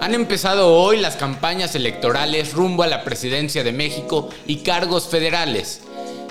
Han empezado hoy las campañas electorales rumbo a la presidencia de México y cargos federales,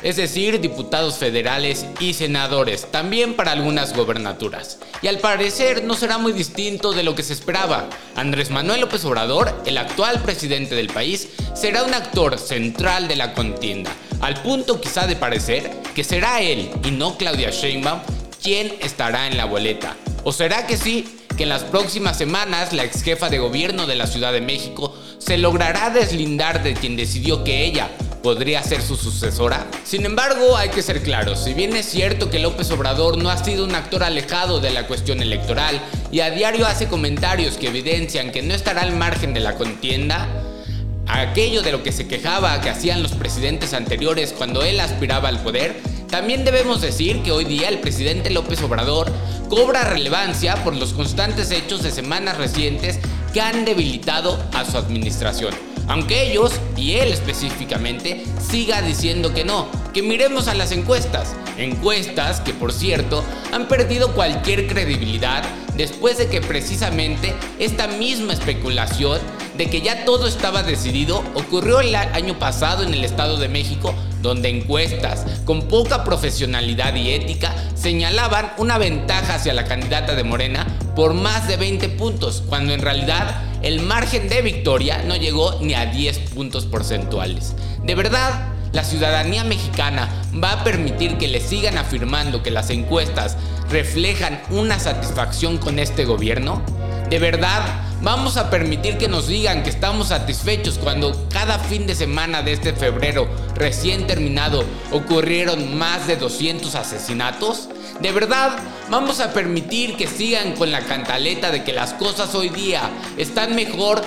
es decir, diputados federales y senadores, también para algunas gobernaturas. Y al parecer no será muy distinto de lo que se esperaba. Andrés Manuel López Obrador, el actual presidente del país, será un actor central de la contienda, al punto quizá de parecer que será él y no Claudia Sheinbaum quien estará en la boleta. ¿O será que sí? Que en las próximas semanas la ex jefa de gobierno de la Ciudad de México se logrará deslindar de quien decidió que ella podría ser su sucesora? Sin embargo, hay que ser claros, si bien es cierto que López Obrador no ha sido un actor alejado de la cuestión electoral y a diario hace comentarios que evidencian que no estará al margen de la contienda, aquello de lo que se quejaba que hacían los presidentes anteriores cuando él aspiraba al poder, también debemos decir que hoy día el presidente López Obrador cobra relevancia por los constantes hechos de semanas recientes que han debilitado a su administración. Aunque ellos, y él específicamente, siga diciendo que no, que miremos a las encuestas. Encuestas que, por cierto, han perdido cualquier credibilidad después de que precisamente esta misma especulación de que ya todo estaba decidido ocurrió el año pasado en el Estado de México, donde encuestas con poca profesionalidad y ética señalaban una ventaja hacia la candidata de Morena por más de 20 puntos, cuando en realidad el margen de victoria no llegó ni a 10 puntos porcentuales. De verdad, la ciudadanía mexicana va a permitir que le sigan afirmando que las encuestas reflejan una satisfacción con este gobierno? ¿De verdad vamos a permitir que nos digan que estamos satisfechos cuando cada fin de semana de este febrero recién terminado ocurrieron más de 200 asesinatos? ¿De verdad vamos a permitir que sigan con la cantaleta de que las cosas hoy día están mejor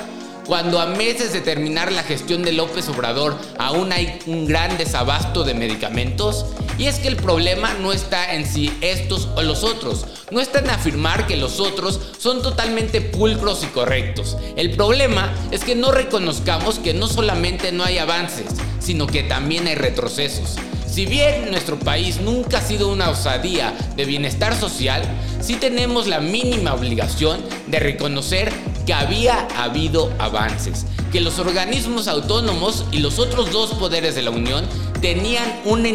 cuando a meses de terminar la gestión de López Obrador aún hay un gran desabasto de medicamentos? Y es que el problema no está en si estos o los otros, no está en afirmar que los otros son totalmente pulcros y correctos. El problema es que no reconozcamos que no solamente no hay avances, sino que también hay retrocesos. Si bien nuestro país nunca ha sido una osadía de bienestar social, sí tenemos la mínima obligación de reconocer que había habido avances, que los organismos autónomos y los otros dos poderes de la Unión tenían una,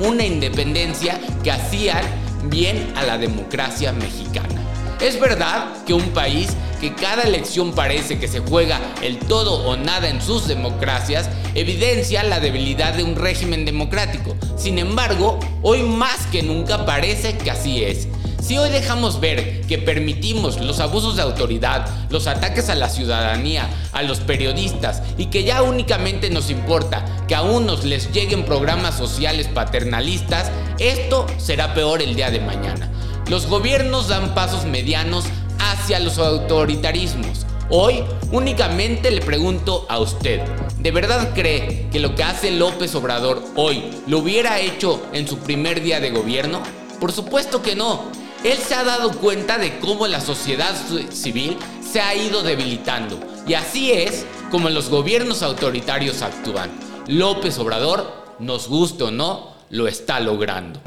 una independencia que hacían bien a la democracia mexicana. Es verdad que un país que cada elección parece que se juega el todo o nada en sus democracias, evidencia la debilidad de un régimen democrático. Sin embargo, hoy más que nunca parece que así es. Si hoy dejamos ver que permitimos los abusos de autoridad, los ataques a la ciudadanía, a los periodistas y que ya únicamente nos importa que a unos les lleguen programas sociales paternalistas, esto será peor el día de mañana. Los gobiernos dan pasos medianos hacia los autoritarismos. Hoy únicamente le pregunto a usted, ¿de verdad cree que lo que hace López Obrador hoy lo hubiera hecho en su primer día de gobierno? Por supuesto que no. Él se ha dado cuenta de cómo la sociedad civil se ha ido debilitando. Y así es como los gobiernos autoritarios actúan. López Obrador, nos guste o no, lo está logrando.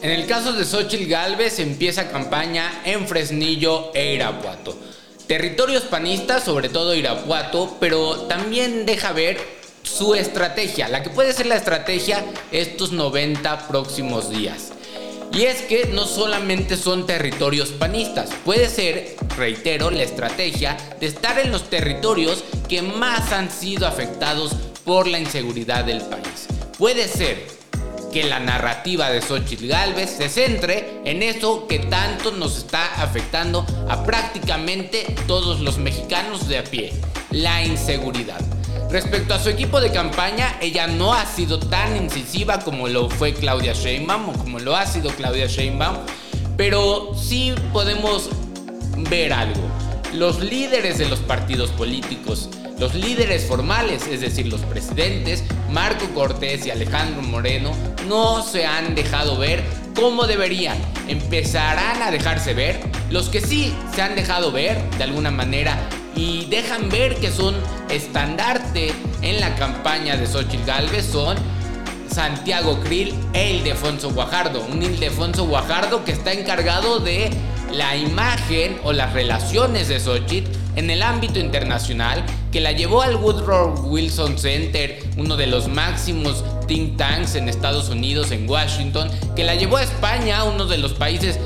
En el caso de Xochitl Galvez empieza campaña en Fresnillo e Irapuato. Territorios panistas, sobre todo Irapuato, pero también deja ver su estrategia, la que puede ser la estrategia estos 90 próximos días. Y es que no solamente son territorios panistas, puede ser, reitero, la estrategia de estar en los territorios que más han sido afectados por la inseguridad del país. Puede ser que la narrativa de Xochitl Galvez se centre en eso que tanto nos está afectando a prácticamente todos los mexicanos de a pie, la inseguridad. Respecto a su equipo de campaña, ella no ha sido tan incisiva como lo fue Claudia Sheinbaum o como lo ha sido Claudia Sheinbaum, pero sí podemos ver algo. Los líderes de los partidos políticos los líderes formales, es decir, los presidentes, Marco Cortés y Alejandro Moreno, no se han dejado ver como deberían. Empezarán a dejarse ver. Los que sí se han dejado ver de alguna manera y dejan ver que son estandarte en la campaña de Xochitl Galvez son Santiago Krill e Ildefonso Guajardo. Un Ildefonso Guajardo que está encargado de la imagen o las relaciones de Xochitl en el ámbito internacional, que la llevó al Woodrow Wilson Center, uno de los máximos think tanks en Estados Unidos, en Washington, que la llevó a España, uno de los países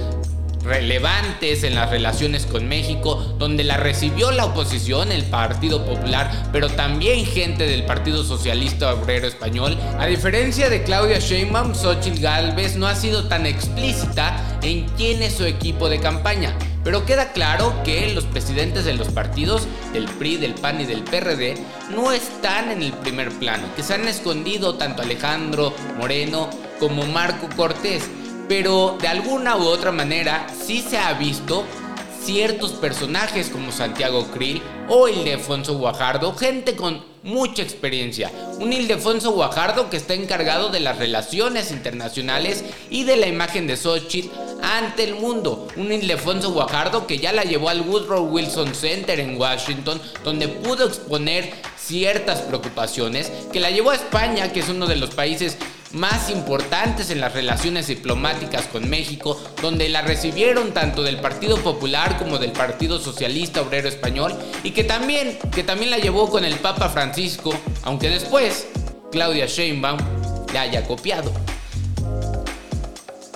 relevantes en las relaciones con México, donde la recibió la oposición, el Partido Popular, pero también gente del Partido Socialista Obrero Español. A diferencia de Claudia Sheinbaum, Xochitl Galvez no ha sido tan explícita en quién es su equipo de campaña. Pero queda claro que los presidentes de los partidos, del PRI, del PAN y del PRD, no están en el primer plano, que se han escondido tanto Alejandro Moreno como Marco Cortés pero de alguna u otra manera sí se ha visto ciertos personajes como Santiago Krill o Ildefonso Guajardo, gente con mucha experiencia. Un Ildefonso Guajardo que está encargado de las relaciones internacionales y de la imagen de Xochitl ante el mundo. Un Ildefonso Guajardo que ya la llevó al Woodrow Wilson Center en Washington, donde pudo exponer ciertas preocupaciones, que la llevó a España, que es uno de los países más importantes en las relaciones diplomáticas con México, donde la recibieron tanto del Partido Popular como del Partido Socialista Obrero Español y que también, que también la llevó con el Papa Francisco, aunque después Claudia Sheinbaum le haya copiado.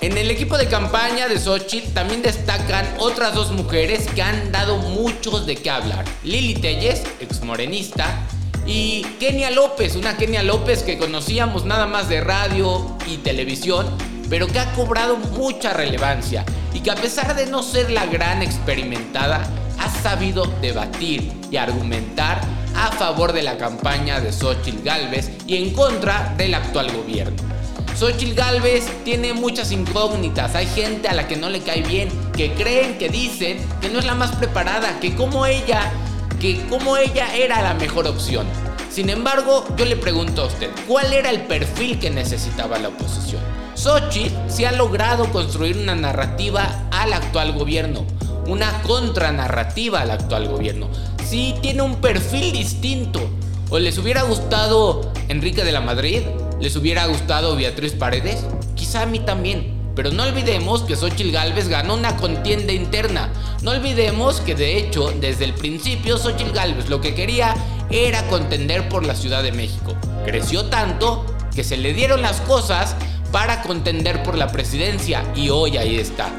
En el equipo de campaña de Xochitl también destacan otras dos mujeres que han dado mucho de qué hablar. Lili Telles, exmorenista, y Kenia López, una Kenia López que conocíamos nada más de radio y televisión, pero que ha cobrado mucha relevancia y que a pesar de no ser la gran experimentada, ha sabido debatir y argumentar a favor de la campaña de Xochitl Galvez y en contra del actual gobierno. Xochitl Galvez tiene muchas incógnitas, hay gente a la que no le cae bien, que creen, que dicen que no es la más preparada, que como ella que como ella era la mejor opción. Sin embargo, yo le pregunto a usted, ¿cuál era el perfil que necesitaba la oposición? Xochitl se ha logrado construir una narrativa al actual gobierno, una contranarrativa al actual gobierno. Sí tiene un perfil distinto. ¿O les hubiera gustado Enrique de la Madrid? ¿Les hubiera gustado Beatriz Paredes? Quizá a mí también. Pero no olvidemos que Xochitl Galvez ganó una contienda interna. No olvidemos que de hecho, desde el principio, Xochitl Galvez lo que quería era contender por la Ciudad de México. Creció tanto que se le dieron las cosas para contender por la presidencia y hoy ahí está.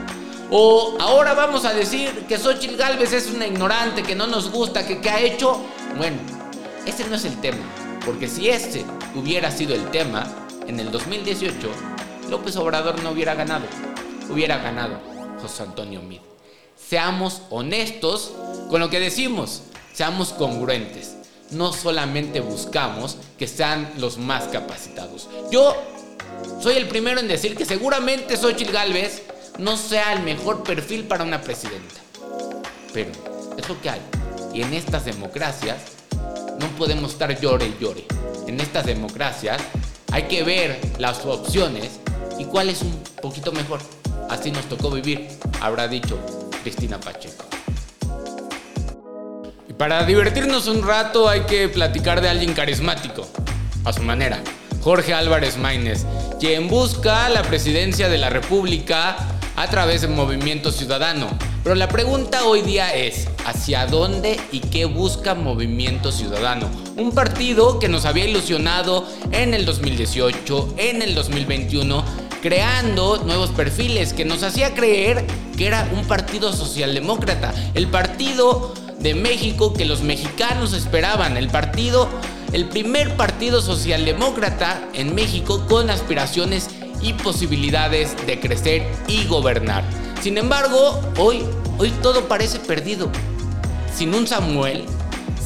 O ahora vamos a decir que Xochitl Galvez es una ignorante, que no nos gusta, que qué ha hecho. Bueno, ese no es el tema. Porque si ese hubiera sido el tema, en el 2018 López Obrador no hubiera ganado, hubiera ganado José Antonio Mid. Seamos honestos con lo que decimos, seamos congruentes. No solamente buscamos que sean los más capacitados. Yo soy el primero en decir que seguramente Xochitl Galvez no sea el mejor perfil para una presidenta. Pero es lo que hay. Y en estas democracias no podemos estar llore y llore. En estas democracias hay que ver las opciones y cuál es un poquito mejor. Así nos tocó vivir, habrá dicho Cristina Pacheco. Y para divertirnos un rato hay que platicar de alguien carismático, a su manera. Jorge Álvarez Maínez, quien busca la presidencia de la República a través del Movimiento Ciudadano. Pero la pregunta hoy día es, ¿hacia dónde y qué busca Movimiento Ciudadano? Un partido que nos había ilusionado en el 2018, en el 2021 creando nuevos perfiles que nos hacía creer que era un partido socialdemócrata, el partido de México que los mexicanos esperaban, el partido, el primer partido socialdemócrata en México con aspiraciones y posibilidades de crecer y gobernar. Sin embargo, hoy, hoy todo parece perdido. Sin un Samuel,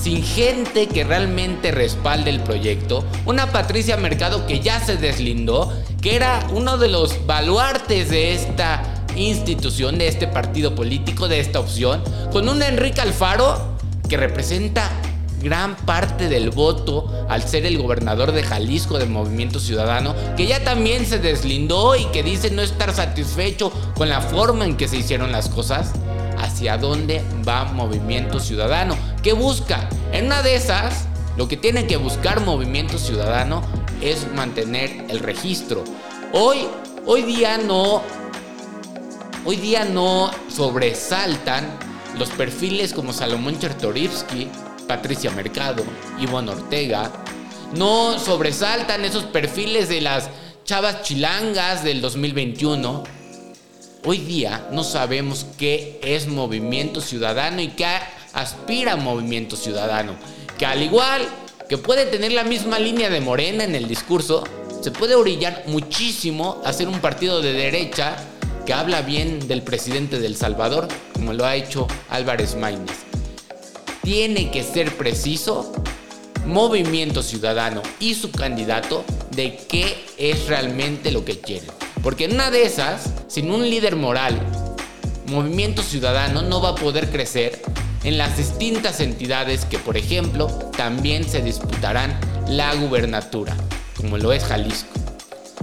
sin gente que realmente respalde el proyecto, una Patricia Mercado que ya se deslindó, que era uno de los baluartes de esta institución, de este partido político, de esta opción, con un Enrique Alfaro que representa gran parte del voto al ser el gobernador de Jalisco del Movimiento Ciudadano, que ya también se deslindó y que dice no estar satisfecho con la forma en que se hicieron las cosas hacia dónde va Movimiento Ciudadano. ¿Qué busca? En una de esas, lo que tiene que buscar Movimiento Ciudadano es mantener el registro. Hoy, hoy día no, hoy día no sobresaltan los perfiles como Salomón Chertorivsky, Patricia Mercado, Ivonne Ortega. No sobresaltan esos perfiles de las chavas chilangas del 2021. Hoy día no sabemos qué es movimiento ciudadano y qué aspira movimiento ciudadano. Que al igual que puede tener la misma línea de Morena en el discurso, se puede orillar muchísimo a ser un partido de derecha que habla bien del presidente del Salvador, como lo ha hecho Álvarez Maínez. Tiene que ser preciso Movimiento Ciudadano y su candidato de qué es realmente lo que quieren. Porque en una de esas, sin un líder moral, Movimiento Ciudadano no va a poder crecer en las distintas entidades que, por ejemplo, también se disputarán la gubernatura, como lo es Jalisco.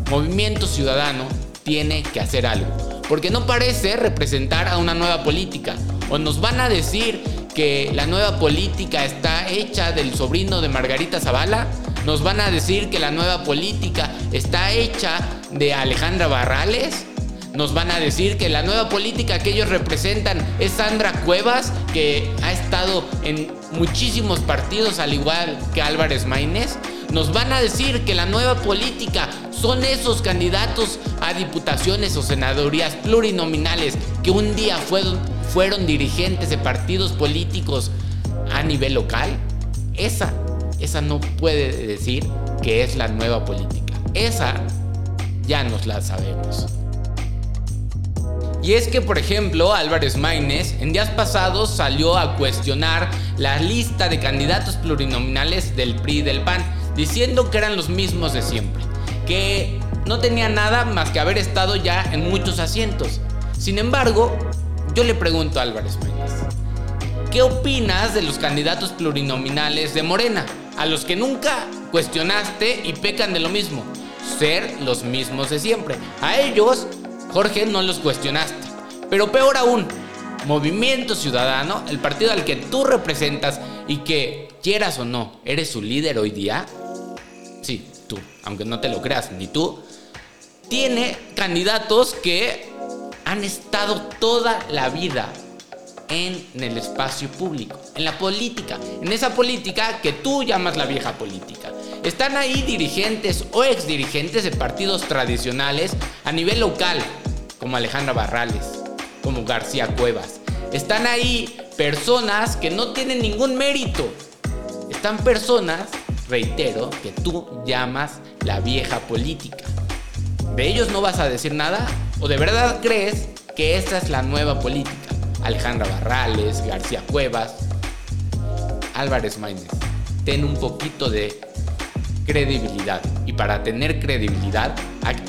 Movimiento Ciudadano tiene que hacer algo, porque no parece representar a una nueva política, o nos van a decir que la nueva política está hecha del sobrino de Margarita Zavala, nos van a decir que la nueva política está hecha de Alejandra Barrales, nos van a decir que la nueva política que ellos representan es Sandra Cuevas, que ha estado en muchísimos partidos al igual que Álvarez Maínez. Nos van a decir que la nueva política son esos candidatos a diputaciones o senadorías plurinominales que un día fueron, fueron dirigentes de partidos políticos a nivel local. Esa, esa no puede decir que es la nueva política. Esa ya nos la sabemos. Y es que, por ejemplo, Álvarez Maínez en días pasados salió a cuestionar la lista de candidatos plurinominales del PRI y del PAN, diciendo que eran los mismos de siempre, que no tenía nada más que haber estado ya en muchos asientos. Sin embargo, yo le pregunto a Álvarez Maínez, ¿qué opinas de los candidatos plurinominales de Morena? A los que nunca cuestionaste y pecan de lo mismo, ser los mismos de siempre. A ellos Jorge, no los cuestionaste. Pero peor aún, Movimiento Ciudadano, el partido al que tú representas y que, quieras o no, eres su líder hoy día, sí, tú, aunque no te lo creas, ni tú, tiene candidatos que han estado toda la vida en el espacio público, en la política, en esa política que tú llamas la vieja política. Están ahí dirigentes o exdirigentes de partidos tradicionales a nivel local, como Alejandra Barrales, como García Cuevas. Están ahí personas que no tienen ningún mérito. Están personas, reitero, que tú llamas la vieja política. ¿De ellos no vas a decir nada? ¿O de verdad crees que esta es la nueva política? Alejandra Barrales, García Cuevas, Álvarez Maínez. Ten un poquito de credibilidad. Y para tener credibilidad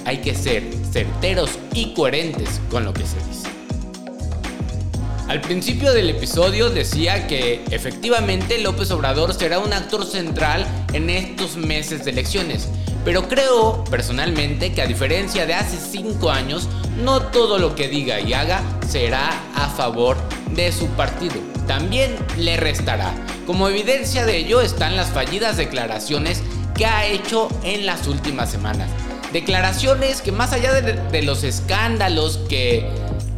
hay que ser certeros y coherentes con lo que se dice. Al principio del episodio decía que efectivamente López Obrador será un actor central en estos meses de elecciones, pero creo personalmente que a diferencia de hace 5 años, no todo lo que diga y haga será a favor de su partido. También le restará. Como evidencia de ello están las fallidas declaraciones que ha hecho en las últimas semanas. Declaraciones que más allá de, los escándalos que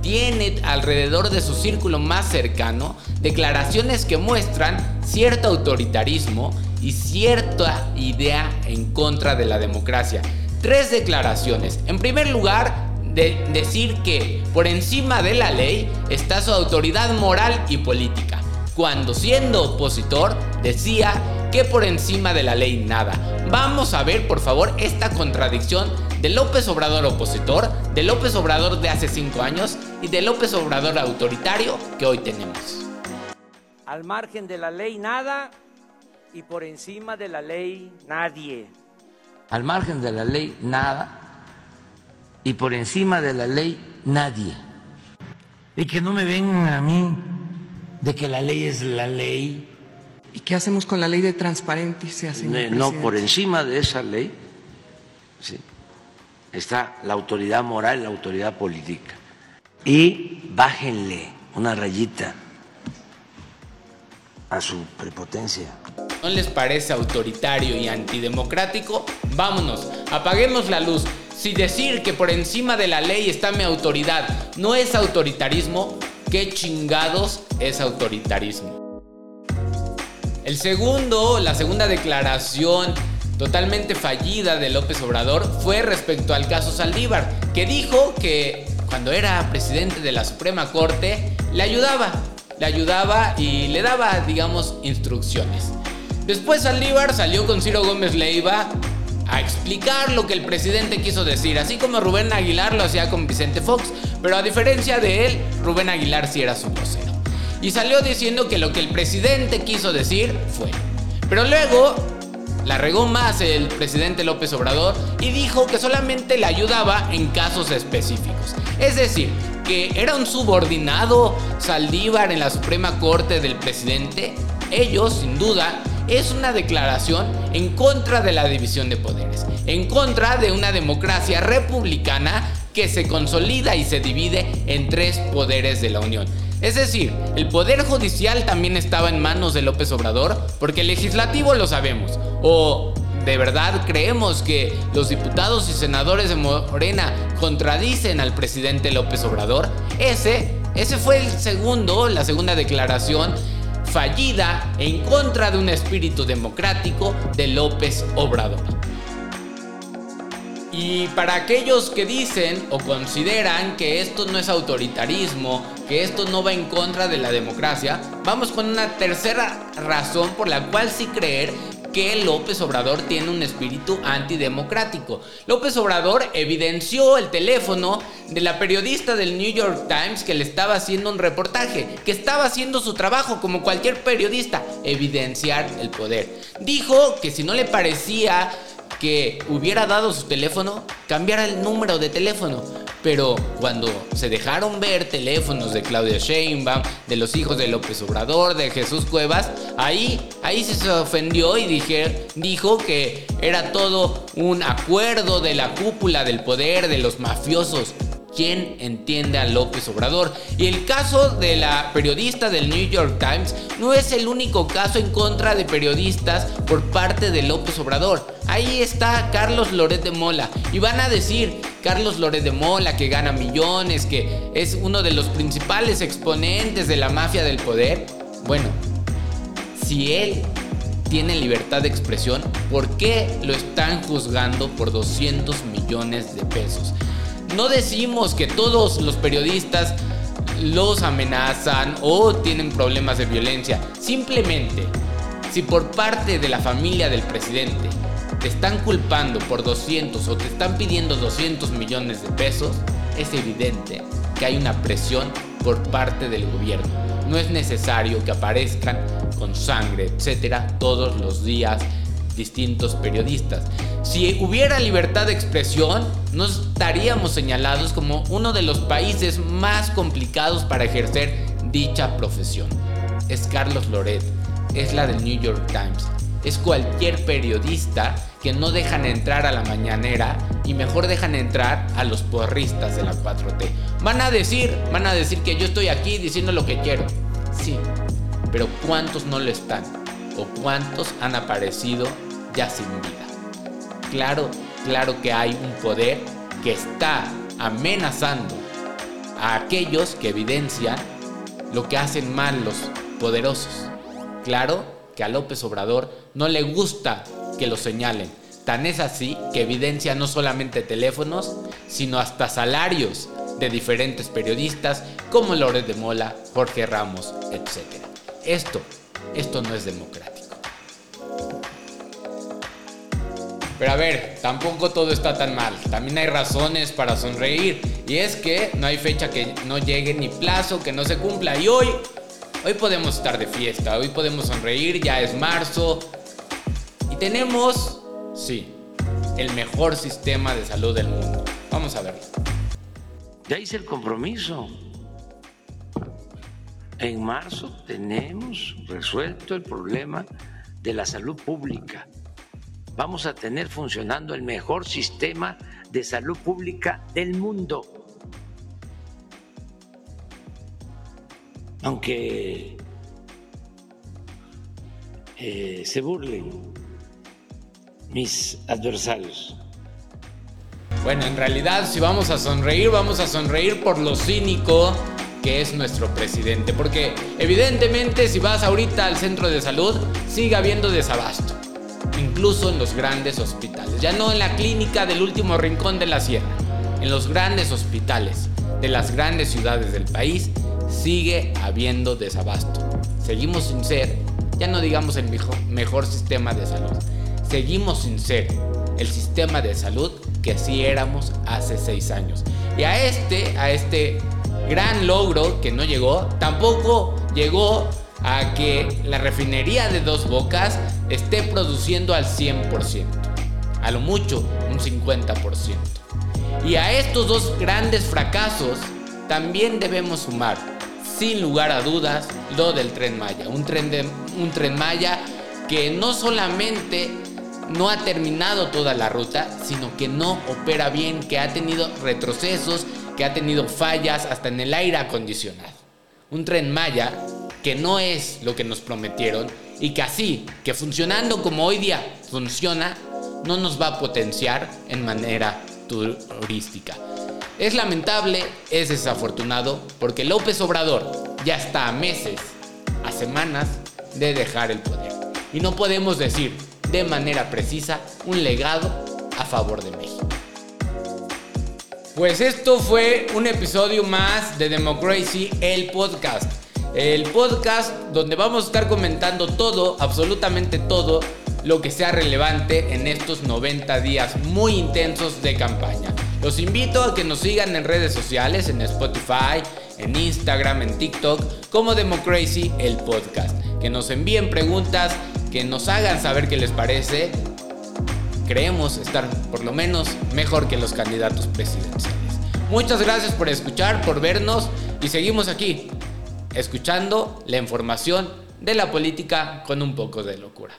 tiene alrededor de su círculo más cercano, declaraciones que muestran cierto autoritarismo y cierta idea en contra de la democracia. Tres declaraciones. En primer lugar, de decir que por encima de la ley está su autoridad moral y política, cuando siendo opositor decía que por encima de la ley nada. Vamos a ver por favor esta contradicción de López Obrador opositor, de López Obrador de hace cinco años y de López Obrador autoritario que hoy tenemos. Al margen de la ley nada y por encima de la ley nadie. Al margen de la ley nada y por encima de la ley nadie. Y que no me vengan a mí de que la ley es la ley ¿Y qué hacemos con la ley de transparencia, señor No, por encima de esa ley está la autoridad moral y la autoridad política. Y bájenle una rayita a su prepotencia. ¿No les parece autoritario y antidemocrático? Vámonos, apaguemos la luz. Si decir que por encima de la ley está mi autoridad no es autoritarismo, ¿qué chingados es autoritarismo? El segundo, la segunda declaración totalmente fallida de López Obrador fue respecto al caso Saldívar, que dijo que cuando era presidente de la Suprema Corte le ayudaba, le ayudaba y le daba, digamos, instrucciones. Después Saldívar salió con Ciro Gómez Leiva a explicar lo que el presidente quiso decir, así como Rubén Aguilar lo hacía con Vicente Fox, pero a diferencia de él, Rubén Aguilar sí era su vocero. Y salió diciendo que lo que el presidente quiso decir fue. Pero luego la regó más el presidente López Obrador y dijo que solamente le ayudaba en casos específicos. Es decir, que era un subordinado Saldívar en la Suprema Corte del presidente. Ellos, sin duda, es una declaración en contra de la división de poderes, en contra de una democracia republicana que se consolida y se divide en tres poderes de la Unión. Es decir, el poder judicial también estaba en manos de López Obrador, porque el legislativo lo sabemos. O de verdad creemos que los diputados y senadores de Morena contradicen al presidente López Obrador. Ese, ese fue el segundo, la segunda declaración fallida en contra de un espíritu democrático de López Obrador. Y para aquellos que dicen o consideran que esto no es autoritarismo, que esto no va en contra de la democracia, vamos con una tercera razón por la cual sí creer que López Obrador tiene un espíritu antidemocrático. López Obrador evidenció el teléfono de la periodista del New York Times que le estaba haciendo un reportaje, que estaba haciendo su trabajo como cualquier periodista, evidenciar el poder. Dijo que si no le parecía que hubiera dado su teléfono, cambiara el número de teléfono. Pero cuando se dejaron ver teléfonos de Claudia Sheinbaum, de los hijos de López Obrador, de Jesús Cuevas, ahí, ahí se ofendió y dijo que era todo un acuerdo de la cúpula del poder, de los mafiosos. ¿Quién entiende a López Obrador? Y el caso de la periodista del New York Times no es el único caso en contra de periodistas por parte de López Obrador. Ahí está Carlos Loret de Mola. Y van a decir, Carlos Loret de Mola, que gana millones, que es uno de los principales exponentes de la mafia del poder. Bueno, si él tiene libertad de expresión, ¿por qué lo están juzgando por 200 millones de pesos? No decimos que todos los periodistas los amenazan o tienen problemas de violencia. Simplemente, si por parte de la familia del presidente te están culpando por 200 o te están pidiendo 200 millones de pesos, es evidente que hay una presión por parte del gobierno. No es necesario que aparezcan con sangre, etcétera, todos los días distintos periodistas. Si hubiera libertad de expresión, no estaríamos señalados como uno de los países más complicados para ejercer dicha profesión. Es Carlos Loret, es la del New York Times, es cualquier periodista que no dejan entrar a la mañanera y mejor dejan entrar a los porristas de la 4T. Van a decir, van a decir que yo estoy aquí diciendo lo que quiero. Sí, pero ¿cuántos no lo están? ¿O cuántos han aparecido ya sin vida. Claro, claro que hay un poder que está amenazando a aquellos que evidencian lo que hacen mal los poderosos. Claro que a López Obrador no le gusta que lo señalen. Tan es así que evidencia no solamente teléfonos, sino hasta salarios de diferentes periodistas como Loret de Mola, Jorge Ramos, etc. Esto, esto no es democrático. Pero a ver, tampoco todo está tan mal. También hay razones para sonreír. Y es que no hay fecha que no llegue ni plazo que no se cumpla. Y hoy, hoy podemos estar de fiesta. Hoy podemos sonreír. Ya es marzo. Y tenemos, sí, el mejor sistema de salud del mundo. Vamos a verlo. Ya hice el compromiso. En marzo tenemos resuelto el problema de la salud pública vamos a tener funcionando el mejor sistema de salud pública del mundo. Aunque eh, se burlen mis adversarios. Bueno, en realidad si vamos a sonreír, vamos a sonreír por lo cínico que es nuestro presidente. Porque evidentemente si vas ahorita al centro de salud, sigue habiendo desabasto. Incluso en los grandes hospitales. Ya no en la clínica del último rincón de la sierra. En los grandes hospitales de las grandes ciudades del país sigue habiendo desabasto. Seguimos sin ser, ya no digamos el mejor, sistema de salud. Seguimos sin ser el sistema de salud que sí éramos hace seis años. Y a este, a este gran logro que no llegó, tampoco llegó a que la refinería de Dos Bocas esté produciendo al 100%, a lo mucho un 50%. Y a estos dos grandes fracasos también debemos sumar, sin lugar a dudas, lo del tren Maya. Un tren, de, un tren Maya que no solamente no ha terminado toda la ruta, sino que no opera bien, que ha tenido retrocesos, que ha tenido fallas hasta en el aire acondicionado. Un tren Maya que no es lo que nos prometieron y que así, que funcionando como hoy día funciona, no nos va a potenciar en manera turística. Es lamentable, es desafortunado, porque López Obrador ya está a meses, a semanas de dejar el poder. Y no podemos decir de manera precisa un legado a favor de México. Pues esto fue un episodio más de Democracy, el podcast. El podcast donde vamos a estar comentando todo, absolutamente todo, lo que sea relevante en estos 90 días muy intensos de campaña. Los invito a que nos sigan en redes sociales, en Spotify, en Instagram, en TikTok, como Democracy, el podcast. Que nos envíen preguntas, que nos hagan saber qué les parece creemos estar por lo menos mejor que los candidatos presidenciales. Muchas gracias por escuchar, por vernos y seguimos aquí, escuchando la información de la política con un poco de locura.